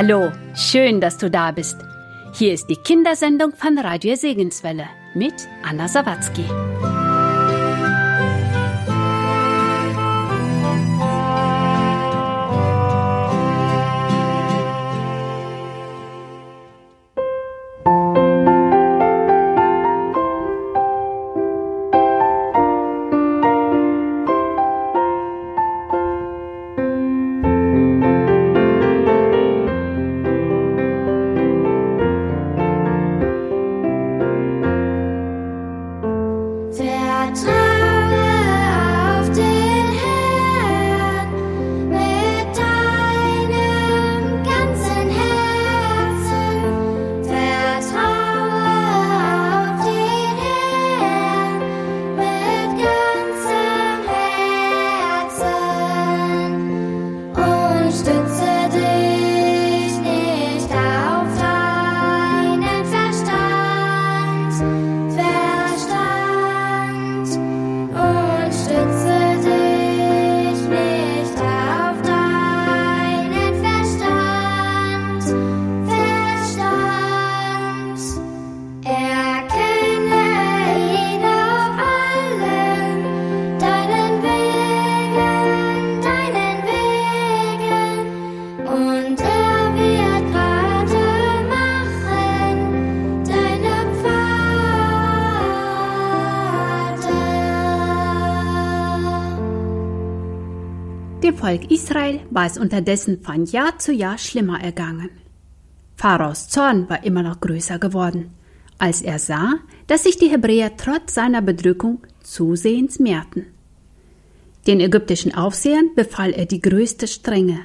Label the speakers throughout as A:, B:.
A: Hallo, schön, dass du da bist. Hier ist die Kindersendung von Radio Segenswelle mit Anna Sawatzki. Volk Israel war es unterdessen von Jahr zu Jahr schlimmer ergangen. Pharaos Zorn war immer noch größer geworden, als er sah, dass sich die Hebräer trotz seiner Bedrückung zusehends mehrten. Den ägyptischen Aufsehern befahl er die größte Strenge.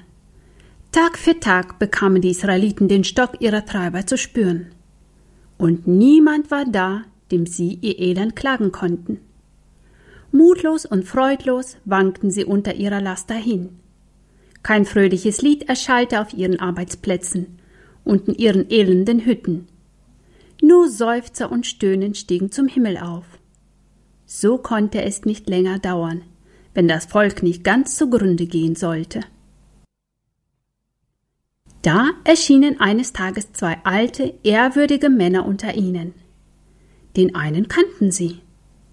A: Tag für Tag bekamen die Israeliten den Stock ihrer Treiber zu spüren. Und niemand war da, dem sie ihr Elend klagen konnten. Mutlos und freudlos wankten sie unter ihrer Last dahin. Kein fröhliches Lied erschallte auf ihren Arbeitsplätzen und in ihren elenden Hütten. Nur Seufzer und Stöhnen stiegen zum Himmel auf. So konnte es nicht länger dauern, wenn das Volk nicht ganz zugrunde gehen sollte. Da erschienen eines Tages zwei alte, ehrwürdige Männer unter ihnen. Den einen kannten sie,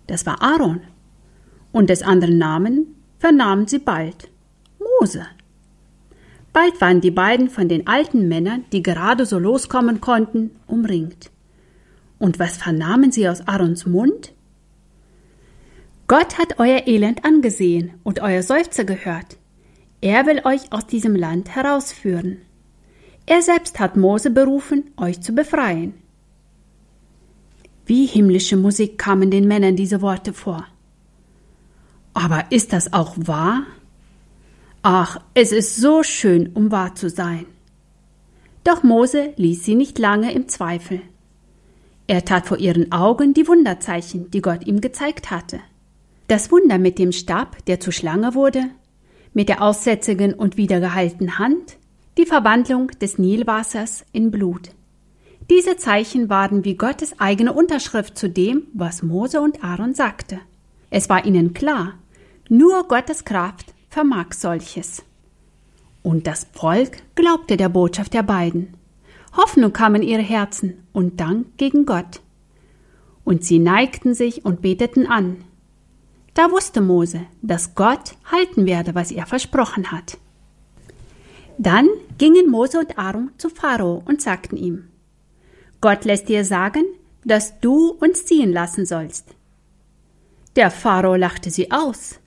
A: das war Aaron und des anderen Namen vernahmen sie bald Mose. Bald waren die beiden von den alten Männern, die gerade so loskommen konnten, umringt. Und was vernahmen sie aus Aarons Mund? Gott hat euer Elend angesehen und euer Seufzer gehört. Er will euch aus diesem Land herausführen. Er selbst hat Mose berufen, euch zu befreien. Wie himmlische Musik kamen den Männern diese Worte vor. Aber ist das auch wahr? Ach, es ist so schön, um wahr zu sein. Doch Mose ließ sie nicht lange im Zweifel. Er tat vor ihren Augen die Wunderzeichen, die Gott ihm gezeigt hatte. Das Wunder mit dem Stab, der zur Schlange wurde, mit der aussätzigen und wiedergeheilten Hand, die Verwandlung des Nilwassers in Blut. Diese Zeichen waren wie Gottes eigene Unterschrift zu dem, was Mose und Aaron sagte. Es war ihnen klar, nur Gottes Kraft vermag solches. Und das Volk glaubte der Botschaft der beiden. Hoffnung kam in ihre Herzen und Dank gegen Gott. Und sie neigten sich und beteten an. Da wusste Mose, dass Gott halten werde, was er versprochen hat. Dann gingen Mose und Aaron zu Pharao und sagten ihm, Gott lässt dir sagen, dass du uns ziehen lassen sollst. Der Pharao lachte sie aus.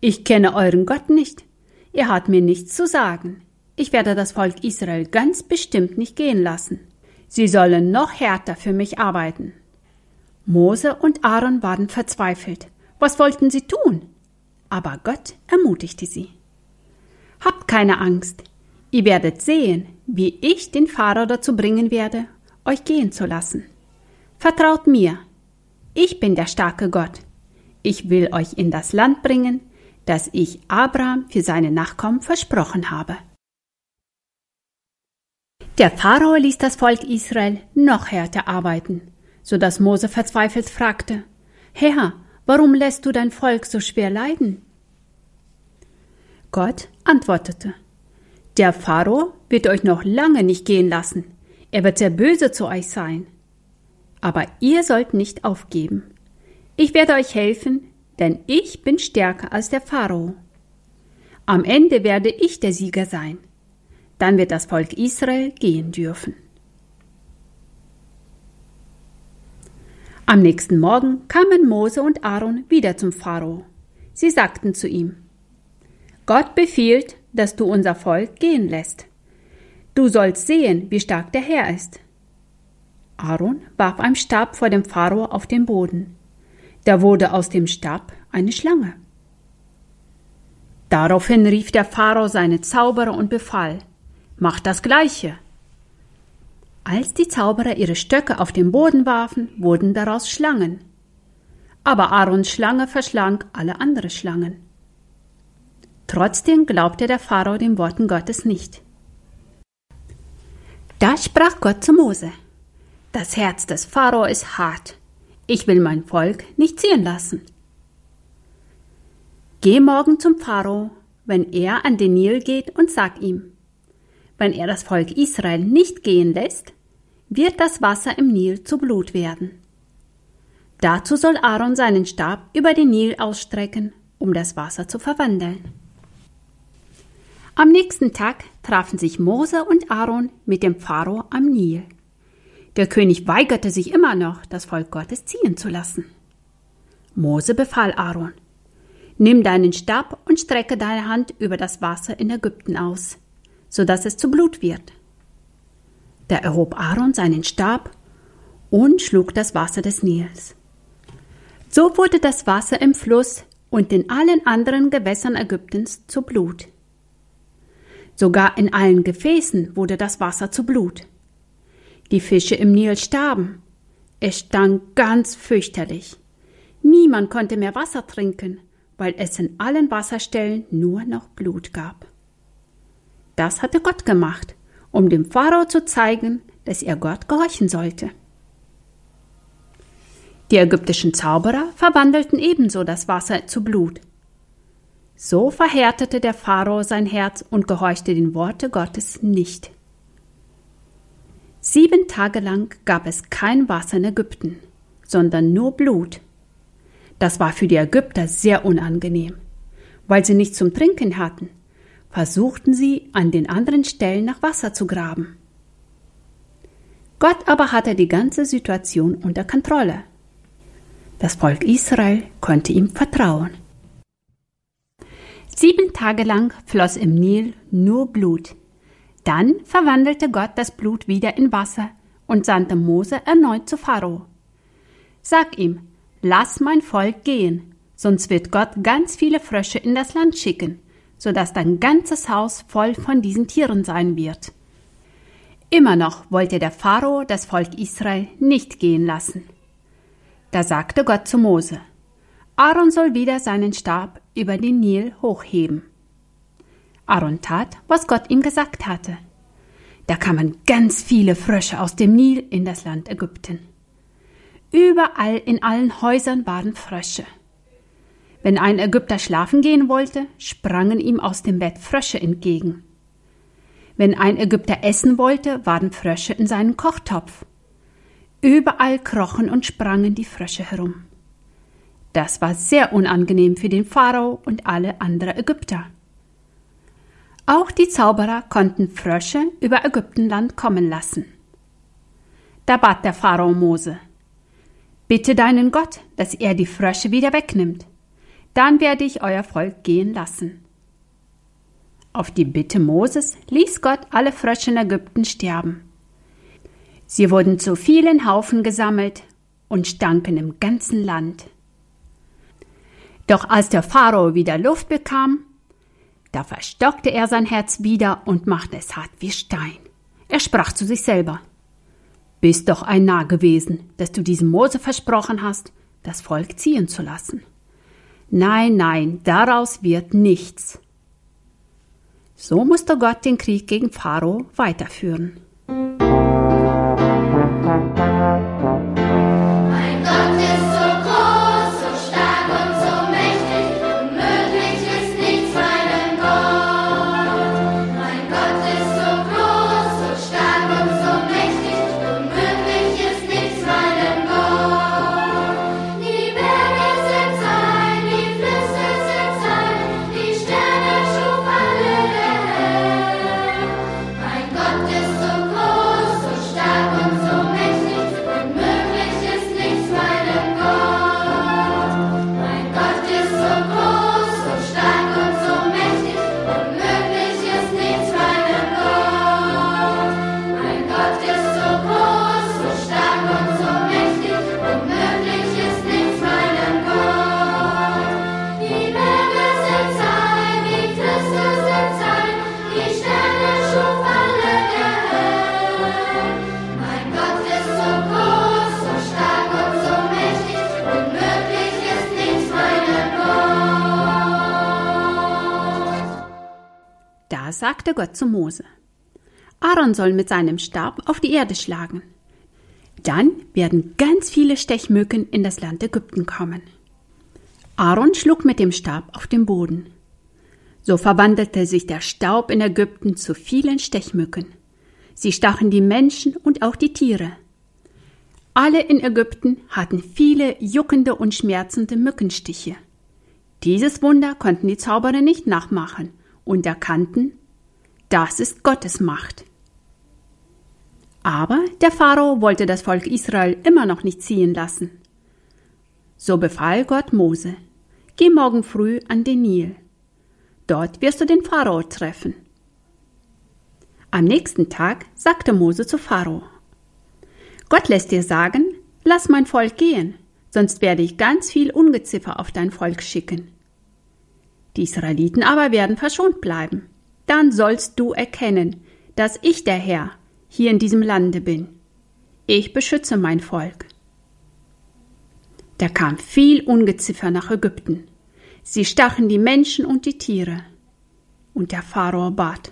A: Ich kenne euren Gott nicht. Er hat mir nichts zu sagen. Ich werde das Volk Israel ganz bestimmt nicht gehen lassen. Sie sollen noch härter für mich arbeiten. Mose und Aaron waren verzweifelt. Was wollten sie tun? Aber Gott ermutigte sie. Habt keine Angst. Ihr werdet sehen, wie ich den Pharao dazu bringen werde, euch gehen zu lassen. Vertraut mir. Ich bin der starke Gott. Ich will euch in das Land bringen, das ich Abraham für seine Nachkommen versprochen habe. Der Pharao ließ das Volk Israel noch härter arbeiten, so dass Mose verzweifelt fragte, Herr, warum lässt du dein Volk so schwer leiden? Gott antwortete, Der Pharao wird euch noch lange nicht gehen lassen. Er wird sehr böse zu euch sein. Aber ihr sollt nicht aufgeben. Ich werde euch helfen, denn ich bin stärker als der Pharao. Am Ende werde ich der Sieger sein. Dann wird das Volk Israel gehen dürfen. Am nächsten Morgen kamen Mose und Aaron wieder zum Pharao. Sie sagten zu ihm, Gott befiehlt, dass du unser Volk gehen lässt. Du sollst sehen, wie stark der Herr ist. Aaron warf einen Stab vor dem Pharao auf den Boden. Da wurde aus dem Stab eine Schlange. Daraufhin rief der Pharao seine Zauberer und befahl, Macht das Gleiche. Als die Zauberer ihre Stöcke auf den Boden warfen, wurden daraus Schlangen. Aber Aarons Schlange verschlang alle andere Schlangen. Trotzdem glaubte der Pharao den Worten Gottes nicht. Da sprach Gott zu Mose: Das Herz des Pharao ist hart. Ich will mein Volk nicht ziehen lassen. Geh morgen zum Pharao, wenn er an den Nil geht, und sag ihm: wenn er das Volk Israel nicht gehen lässt, wird das Wasser im Nil zu Blut werden. Dazu soll Aaron seinen Stab über den Nil ausstrecken, um das Wasser zu verwandeln. Am nächsten Tag trafen sich Mose und Aaron mit dem Pharao am Nil. Der König weigerte sich immer noch, das Volk Gottes ziehen zu lassen. Mose befahl Aaron, Nimm deinen Stab und strecke deine Hand über das Wasser in Ägypten aus so dass es zu Blut wird. Da erhob Aaron seinen Stab und schlug das Wasser des Nils. So wurde das Wasser im Fluss und in allen anderen Gewässern Ägyptens zu Blut. Sogar in allen Gefäßen wurde das Wasser zu Blut. Die Fische im Nil starben. Es stank ganz fürchterlich. Niemand konnte mehr Wasser trinken, weil es in allen Wasserstellen nur noch Blut gab. Das hatte Gott gemacht, um dem Pharao zu zeigen, dass er Gott gehorchen sollte. Die ägyptischen Zauberer verwandelten ebenso das Wasser zu Blut. So verhärtete der Pharao sein Herz und gehorchte den Worte Gottes nicht. Sieben Tage lang gab es kein Wasser in Ägypten, sondern nur Blut. Das war für die Ägypter sehr unangenehm, weil sie nichts zum Trinken hatten versuchten sie an den anderen Stellen nach Wasser zu graben. Gott aber hatte die ganze Situation unter Kontrolle. Das Volk Israel konnte ihm vertrauen. Sieben Tage lang floss im Nil nur Blut. Dann verwandelte Gott das Blut wieder in Wasser und sandte Mose erneut zu Pharao. Sag ihm, lass mein Volk gehen, sonst wird Gott ganz viele Frösche in das Land schicken so dass dein ganzes Haus voll von diesen Tieren sein wird. Immer noch wollte der Pharao das Volk Israel nicht gehen lassen. Da sagte Gott zu Mose, Aaron soll wieder seinen Stab über den Nil hochheben. Aaron tat, was Gott ihm gesagt hatte. Da kamen ganz viele Frösche aus dem Nil in das Land Ägypten. Überall in allen Häusern waren Frösche. Wenn ein Ägypter schlafen gehen wollte, sprangen ihm aus dem Bett Frösche entgegen. Wenn ein Ägypter essen wollte, waren Frösche in seinem Kochtopf. Überall krochen und sprangen die Frösche herum. Das war sehr unangenehm für den Pharao und alle anderen Ägypter. Auch die Zauberer konnten Frösche über Ägyptenland kommen lassen. Da bat der Pharao Mose, Bitte deinen Gott, dass er die Frösche wieder wegnimmt dann werde ich euer Volk gehen lassen. Auf die Bitte Moses ließ Gott alle Frösche in Ägypten sterben. Sie wurden zu vielen Haufen gesammelt und stanken im ganzen Land. Doch als der Pharao wieder Luft bekam, da verstockte er sein Herz wieder und machte es hart wie Stein. Er sprach zu sich selber, Bist doch ein Narr gewesen, dass du diesem Mose versprochen hast, das Volk ziehen zu lassen. Nein, nein, daraus wird nichts. So musste Gott den Krieg gegen Pharao weiterführen. Sagte Gott zu Mose, Aaron soll mit seinem Stab auf die Erde schlagen. Dann werden ganz viele Stechmücken in das Land Ägypten kommen. Aaron schlug mit dem Stab auf den Boden. So verwandelte sich der Staub in Ägypten zu vielen Stechmücken. Sie stachen die Menschen und auch die Tiere. Alle in Ägypten hatten viele juckende und schmerzende Mückenstiche. Dieses Wunder konnten die Zauberer nicht nachmachen und erkannten, das ist Gottes Macht. Aber der Pharao wollte das Volk Israel immer noch nicht ziehen lassen. So befahl Gott Mose, geh morgen früh an den Nil. Dort wirst du den Pharao treffen. Am nächsten Tag sagte Mose zu Pharao, Gott lässt dir sagen, lass mein Volk gehen, sonst werde ich ganz viel Ungeziffer auf dein Volk schicken. Die Israeliten aber werden verschont bleiben. Dann sollst du erkennen, dass ich der Herr hier in diesem Lande bin. Ich beschütze mein Volk. Da kam viel Ungeziffer nach Ägypten. Sie stachen die Menschen und die Tiere. Und der Pharao bat,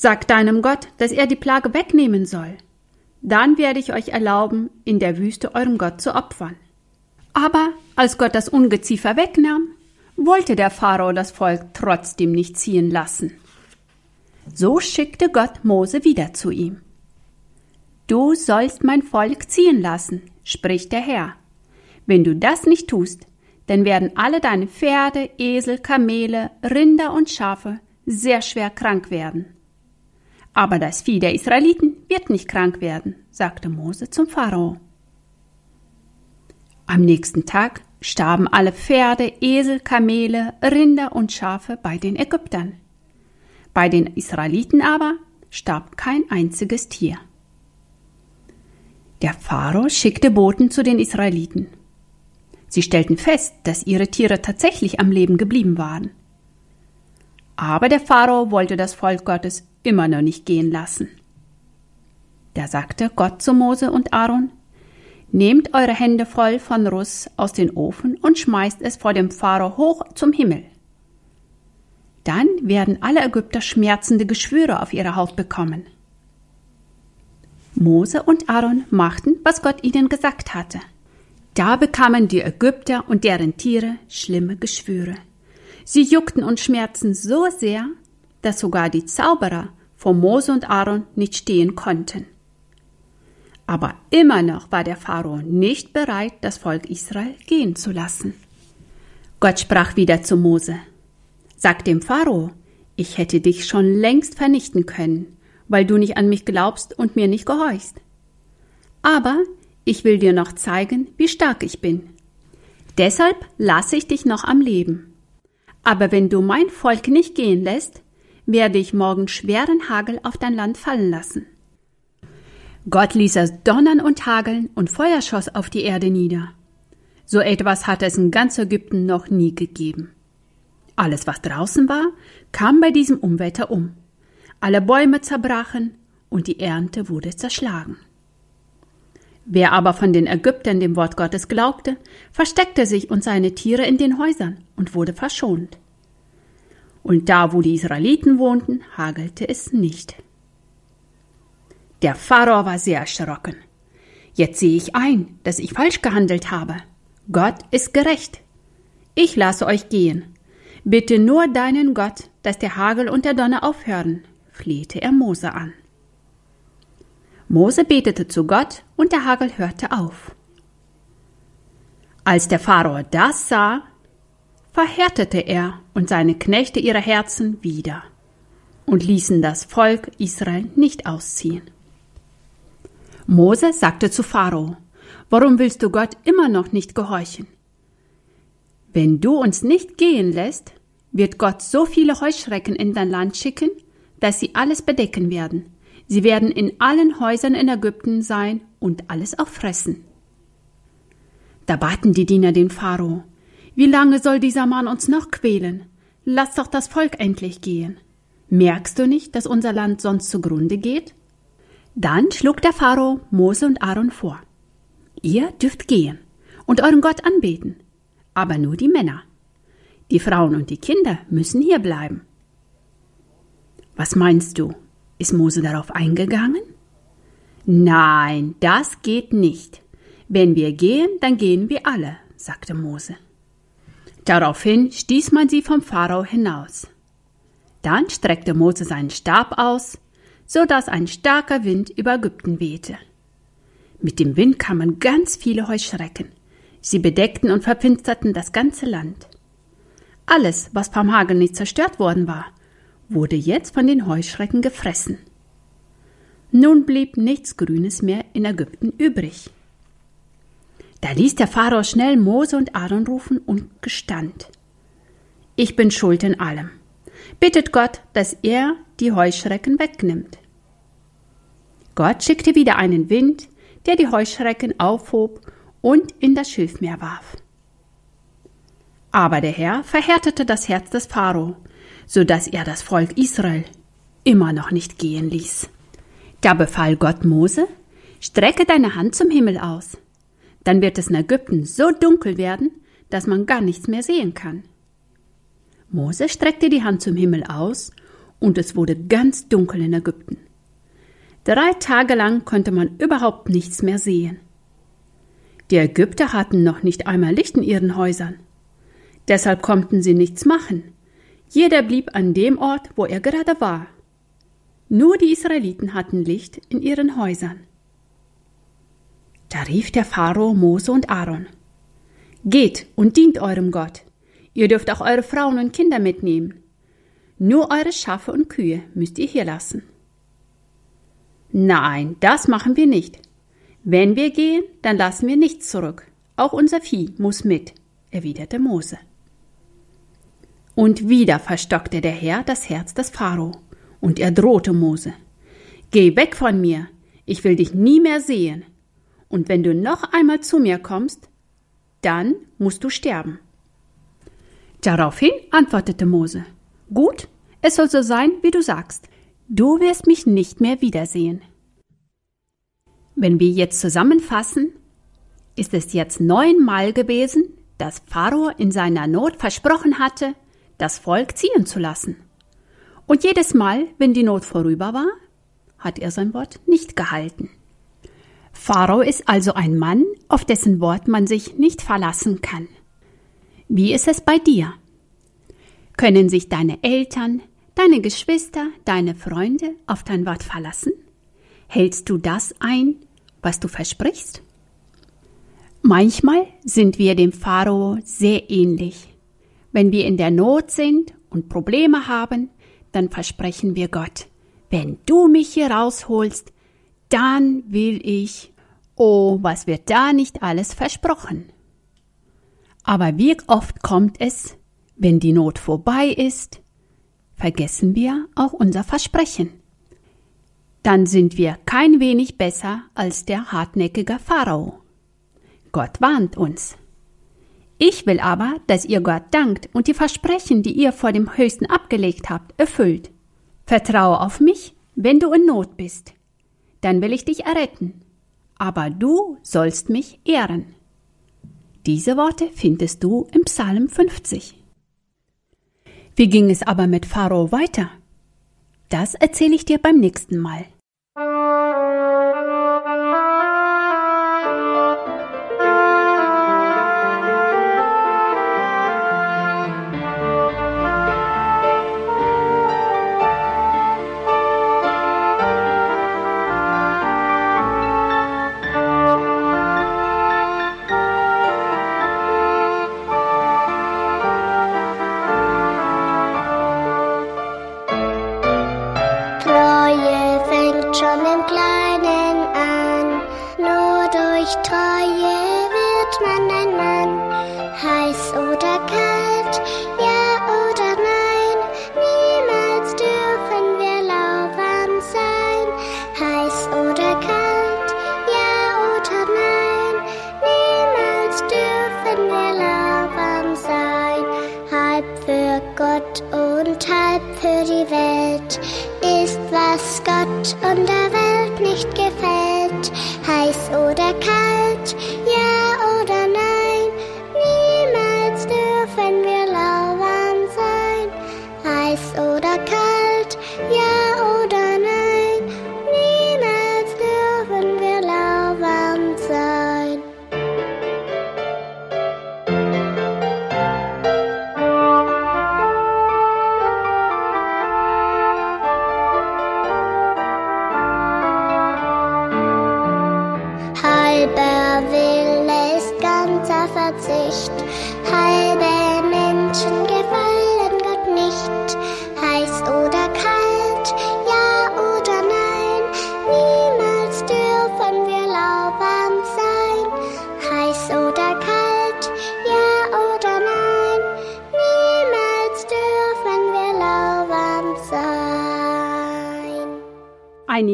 A: Sag deinem Gott, dass er die Plage wegnehmen soll. Dann werde ich euch erlauben, in der Wüste eurem Gott zu opfern. Aber als Gott das Ungeziefer wegnahm, wollte der Pharao das Volk trotzdem nicht ziehen lassen. So schickte Gott Mose wieder zu ihm. Du sollst mein Volk ziehen lassen, spricht der Herr. Wenn du das nicht tust, dann werden alle deine Pferde, Esel, Kamele, Rinder und Schafe sehr schwer krank werden. Aber das Vieh der Israeliten wird nicht krank werden, sagte Mose zum Pharao. Am nächsten Tag starben alle Pferde, Esel, Kamele, Rinder und Schafe bei den Ägyptern. Bei den Israeliten aber starb kein einziges Tier. Der Pharao schickte Boten zu den Israeliten. Sie stellten fest, dass ihre Tiere tatsächlich am Leben geblieben waren. Aber der Pharao wollte das Volk Gottes immer noch nicht gehen lassen. Da sagte Gott zu Mose und Aaron, Nehmt eure Hände voll von Russ aus dem Ofen und schmeißt es vor dem Pharao hoch zum Himmel. Dann werden alle Ägypter schmerzende Geschwüre auf ihre Haut bekommen. Mose und Aaron machten, was Gott ihnen gesagt hatte. Da bekamen die Ägypter und deren Tiere schlimme Geschwüre. Sie juckten und schmerzten so sehr, dass sogar die Zauberer vor Mose und Aaron nicht stehen konnten. Aber immer noch war der Pharao nicht bereit, das Volk Israel gehen zu lassen. Gott sprach wieder zu Mose. Sag dem Pharao, ich hätte dich schon längst vernichten können, weil du nicht an mich glaubst und mir nicht gehorchst. Aber ich will dir noch zeigen, wie stark ich bin. Deshalb lasse ich dich noch am Leben. Aber wenn du mein Volk nicht gehen lässt, werde ich morgen schweren Hagel auf dein Land fallen lassen. Gott ließ es donnern und hageln und Feuer schoss auf die Erde nieder. So etwas hat es in ganz Ägypten noch nie gegeben. Alles, was draußen war, kam bei diesem Umwetter um. Alle Bäume zerbrachen und die Ernte wurde zerschlagen. Wer aber von den Ägyptern dem Wort Gottes glaubte, versteckte sich und seine Tiere in den Häusern und wurde verschont. Und da, wo die Israeliten wohnten, hagelte es nicht. Der Pharao war sehr erschrocken. Jetzt sehe ich ein, dass ich falsch gehandelt habe. Gott ist gerecht. Ich lasse euch gehen. Bitte nur deinen Gott, dass der Hagel und der Donner aufhören, flehte er Mose an. Mose betete zu Gott und der Hagel hörte auf. Als der Pharao das sah, verhärtete er und seine Knechte ihre Herzen wieder und ließen das Volk Israel nicht ausziehen. Mose sagte zu Pharao, Warum willst du Gott immer noch nicht gehorchen? Wenn du uns nicht gehen lässt, wird Gott so viele Heuschrecken in dein Land schicken, dass sie alles bedecken werden. Sie werden in allen Häusern in Ägypten sein und alles auffressen. Da baten die Diener den Pharao, wie lange soll dieser Mann uns noch quälen? Lass doch das Volk endlich gehen. Merkst du nicht, dass unser Land sonst zugrunde geht? Dann schlug der Pharao Mose und Aaron vor. Ihr dürft gehen und euren Gott anbeten, aber nur die Männer. Die Frauen und die Kinder müssen hier bleiben. Was meinst du? Ist Mose darauf eingegangen? Nein, das geht nicht. Wenn wir gehen, dann gehen wir alle, sagte Mose. Daraufhin stieß man sie vom Pharao hinaus. Dann streckte Mose seinen Stab aus, so dass ein starker Wind über Ägypten wehte. Mit dem Wind kamen ganz viele Heuschrecken. Sie bedeckten und verfinsterten das ganze Land. Alles, was vom Hagel nicht zerstört worden war, wurde jetzt von den Heuschrecken gefressen. Nun blieb nichts Grünes mehr in Ägypten übrig. Da ließ der Pharao schnell Mose und Aaron rufen und gestand. Ich bin schuld in allem. Bittet Gott, dass er die Heuschrecken wegnimmt. Gott schickte wieder einen Wind, der die Heuschrecken aufhob und in das Schilfmeer warf. Aber der Herr verhärtete das Herz des Pharao, so dass er das Volk Israel immer noch nicht gehen ließ. Da befahl Gott Mose, strecke deine Hand zum Himmel aus. Dann wird es in Ägypten so dunkel werden, dass man gar nichts mehr sehen kann. Mose streckte die Hand zum Himmel aus, und es wurde ganz dunkel in Ägypten. Drei Tage lang konnte man überhaupt nichts mehr sehen. Die Ägypter hatten noch nicht einmal Licht in ihren Häusern. Deshalb konnten sie nichts machen. Jeder blieb an dem Ort, wo er gerade war. Nur die Israeliten hatten Licht in ihren Häusern. Da rief der Pharao Mose und Aaron. Geht und dient eurem Gott. Ihr dürft auch eure Frauen und Kinder mitnehmen. Nur eure Schafe und Kühe müsst ihr hier lassen. Nein, das machen wir nicht. Wenn wir gehen, dann lassen wir nichts zurück. Auch unser Vieh muss mit, erwiderte Mose. Und wieder verstockte der Herr das Herz des Pharao, und er drohte Mose. Geh weg von mir, ich will dich nie mehr sehen. Und wenn du noch einmal zu mir kommst, dann musst du sterben. Daraufhin antwortete Mose. Gut, es soll so sein, wie du sagst. Du wirst mich nicht mehr wiedersehen. Wenn wir jetzt zusammenfassen, ist es jetzt neunmal gewesen, dass Pharao in seiner Not versprochen hatte, das Volk ziehen zu lassen. Und jedes Mal, wenn die Not vorüber war, hat er sein Wort nicht gehalten. Pharao ist also ein Mann, auf dessen Wort man sich nicht verlassen kann. Wie ist es bei dir? Können sich deine Eltern, deine Geschwister, deine Freunde auf dein Wort verlassen? Hältst du das ein, was du versprichst? Manchmal sind wir dem Pharao sehr ähnlich. Wenn wir in der Not sind und Probleme haben, dann versprechen wir Gott, wenn du mich hier rausholst, dann will ich. Oh, was wird da nicht alles versprochen? Aber wie oft kommt es, wenn die Not vorbei ist, vergessen wir auch unser Versprechen. Dann sind wir kein wenig besser als der hartnäckige Pharao. Gott warnt uns. Ich will aber, dass ihr Gott dankt und die Versprechen, die ihr vor dem Höchsten abgelegt habt, erfüllt. Vertraue auf mich, wenn du in Not bist. Dann will ich dich erretten. Aber du sollst mich ehren. Diese Worte findest du im Psalm 50. Wie ging es aber mit Pharao weiter? Das erzähle ich dir beim nächsten Mal.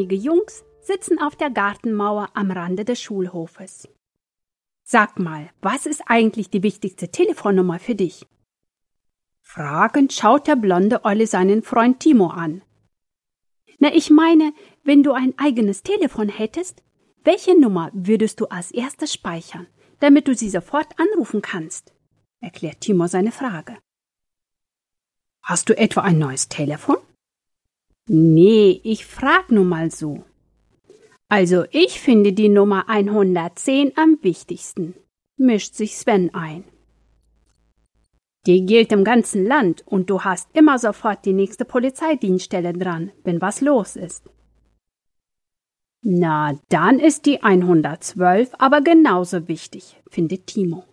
A: Einige Jungs sitzen auf der Gartenmauer am Rande des Schulhofes. Sag mal, was ist eigentlich die wichtigste Telefonnummer für dich? Fragend schaut der blonde Olle seinen Freund Timo an. Na, ich meine, wenn du ein eigenes Telefon hättest, welche Nummer würdest du als erstes speichern, damit du sie sofort anrufen kannst? erklärt Timo seine Frage. Hast du etwa ein neues Telefon? Nee, ich frag nur mal so. Also ich finde die Nummer 110 am wichtigsten, mischt sich Sven ein. Die gilt im ganzen Land und du hast immer sofort die nächste Polizeidienststelle dran, wenn was los ist. Na, dann ist die 112 aber genauso wichtig, findet Timo.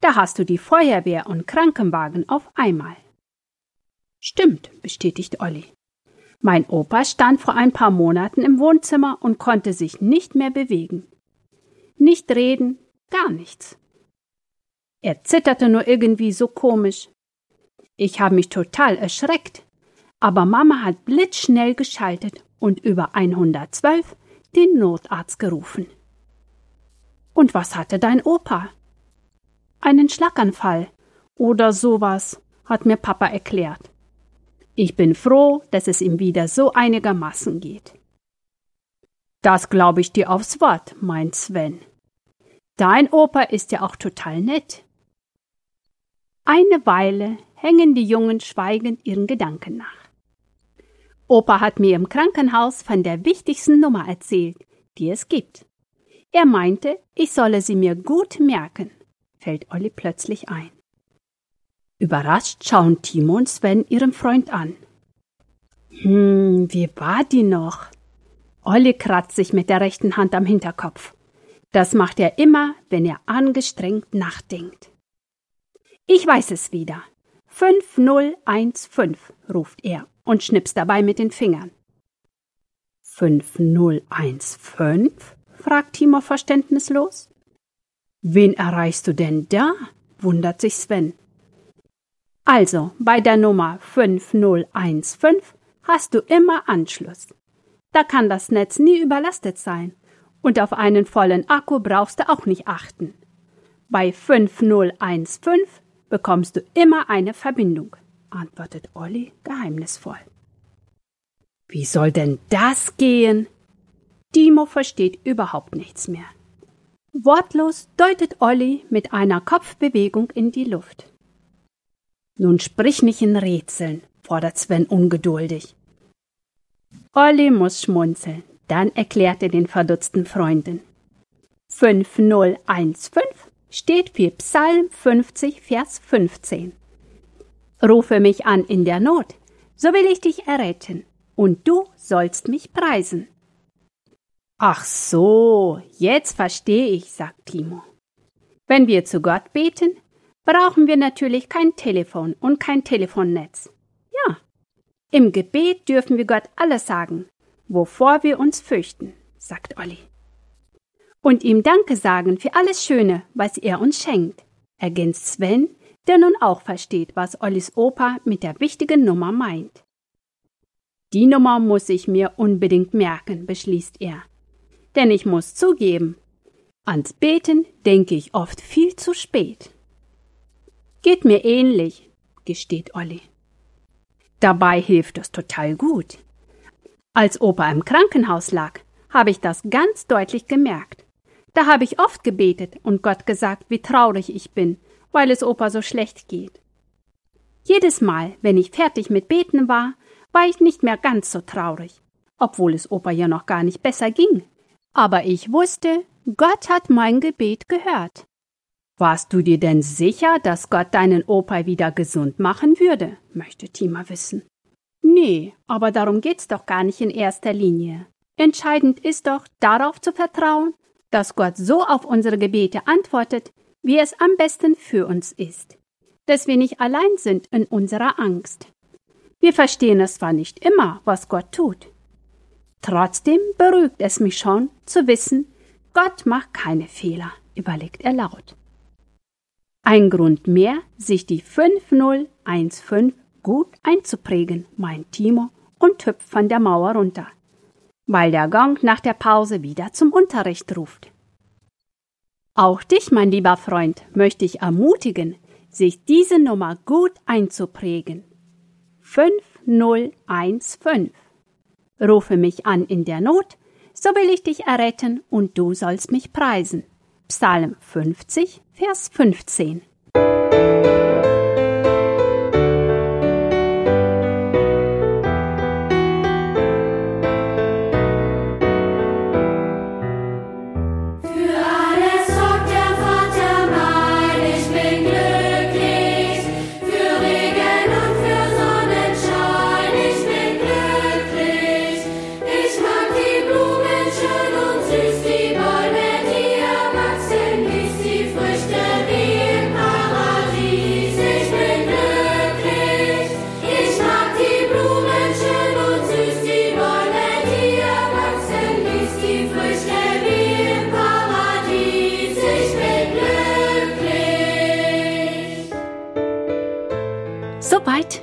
A: Da hast du die Feuerwehr und Krankenwagen auf einmal. Stimmt, bestätigt Olli. Mein Opa stand vor ein paar Monaten im Wohnzimmer und konnte sich nicht mehr bewegen. Nicht reden, gar nichts. Er zitterte nur irgendwie so komisch. Ich habe mich total erschreckt, aber Mama hat blitzschnell geschaltet und über 112 den Notarzt gerufen. Und was hatte dein Opa? Einen Schlaganfall oder sowas, hat mir Papa erklärt. Ich bin froh, dass es ihm wieder so einigermaßen geht. Das glaube ich dir aufs Wort, meint Sven. Dein Opa ist ja auch total nett. Eine Weile hängen die Jungen schweigend ihren Gedanken nach. Opa hat mir im Krankenhaus von der wichtigsten Nummer erzählt, die es gibt. Er meinte, ich solle sie mir gut merken, fällt Olli plötzlich ein. Überrascht schauen Timo und Sven ihren Freund an. Hm, wie war die noch? Olli kratzt sich mit der rechten Hand am Hinterkopf. Das macht er immer, wenn er angestrengt nachdenkt. Ich weiß es wieder. 5015, ruft er und schnipst dabei mit den Fingern. 5015? fragt Timo verständnislos. Wen erreichst du denn da? wundert sich Sven. Also, bei der Nummer 5015 hast du immer Anschluss. Da kann das Netz nie überlastet sein. Und auf einen vollen Akku brauchst du auch nicht achten. Bei 5015 bekommst du immer eine Verbindung, antwortet Olli geheimnisvoll. Wie soll denn das gehen? Timo versteht überhaupt nichts mehr. Wortlos deutet Olli mit einer Kopfbewegung in die Luft. Nun sprich nicht in Rätseln, fordert Sven ungeduldig. Olli muss schmunzeln, dann erklärt er den verdutzten Freunden. 5015 steht für Psalm 50, Vers 15. Rufe mich an in der Not, so will ich dich erretten, und du sollst mich preisen. Ach so, jetzt verstehe ich, sagt Timo. Wenn wir zu Gott beten, brauchen wir natürlich kein Telefon und kein Telefonnetz. Ja, im Gebet dürfen wir Gott alles sagen, wovor wir uns fürchten, sagt Olli. Und ihm Danke sagen für alles Schöne, was er uns schenkt, ergänzt Sven, der nun auch versteht, was Ollis Opa mit der wichtigen Nummer meint. Die Nummer muss ich mir unbedingt merken, beschließt er. Denn ich muss zugeben, ans Beten denke ich oft viel zu spät. Geht mir ähnlich, gesteht Olli. Dabei hilft es total gut. Als Opa im Krankenhaus lag, habe ich das ganz deutlich gemerkt. Da habe ich oft gebetet und Gott gesagt, wie traurig ich bin, weil es Opa so schlecht geht. Jedes Mal, wenn ich fertig mit Beten war, war ich nicht mehr ganz so traurig, obwohl es Opa ja noch gar nicht besser ging. Aber ich wusste, Gott hat mein Gebet gehört. Warst du dir denn sicher, dass Gott deinen Opa wieder gesund machen würde? möchte Tima wissen. Nee, aber darum geht's doch gar nicht in erster Linie. Entscheidend ist doch, darauf zu vertrauen, dass Gott so auf unsere Gebete antwortet, wie es am besten für uns ist, dass wir nicht allein sind in unserer Angst. Wir verstehen es zwar nicht immer, was Gott tut. Trotzdem beruhigt es mich schon zu wissen, Gott macht keine Fehler, überlegt er laut. Ein Grund mehr, sich die 5015 gut einzuprägen, meint Timo und hüpft von der Mauer runter, weil der Gong nach der Pause wieder zum Unterricht ruft. Auch dich, mein lieber Freund, möchte ich ermutigen, sich diese Nummer gut einzuprägen. 5015. Rufe mich an in der Not, so will ich dich erretten und du sollst mich preisen. Psalm 50, Vers 15.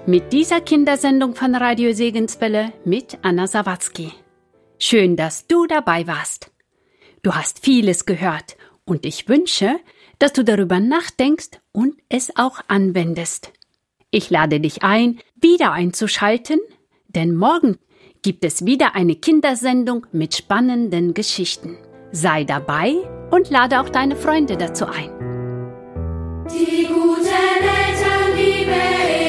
A: mit dieser Kindersendung von Radio Segenswelle mit Anna Sawatzki. Schön, dass du dabei warst. Du hast vieles gehört und ich wünsche, dass du darüber nachdenkst und es auch anwendest. Ich lade dich ein, wieder einzuschalten, denn morgen gibt es wieder eine Kindersendung mit spannenden Geschichten. Sei dabei und lade auch deine Freunde dazu ein.
B: Die gute Elternliebe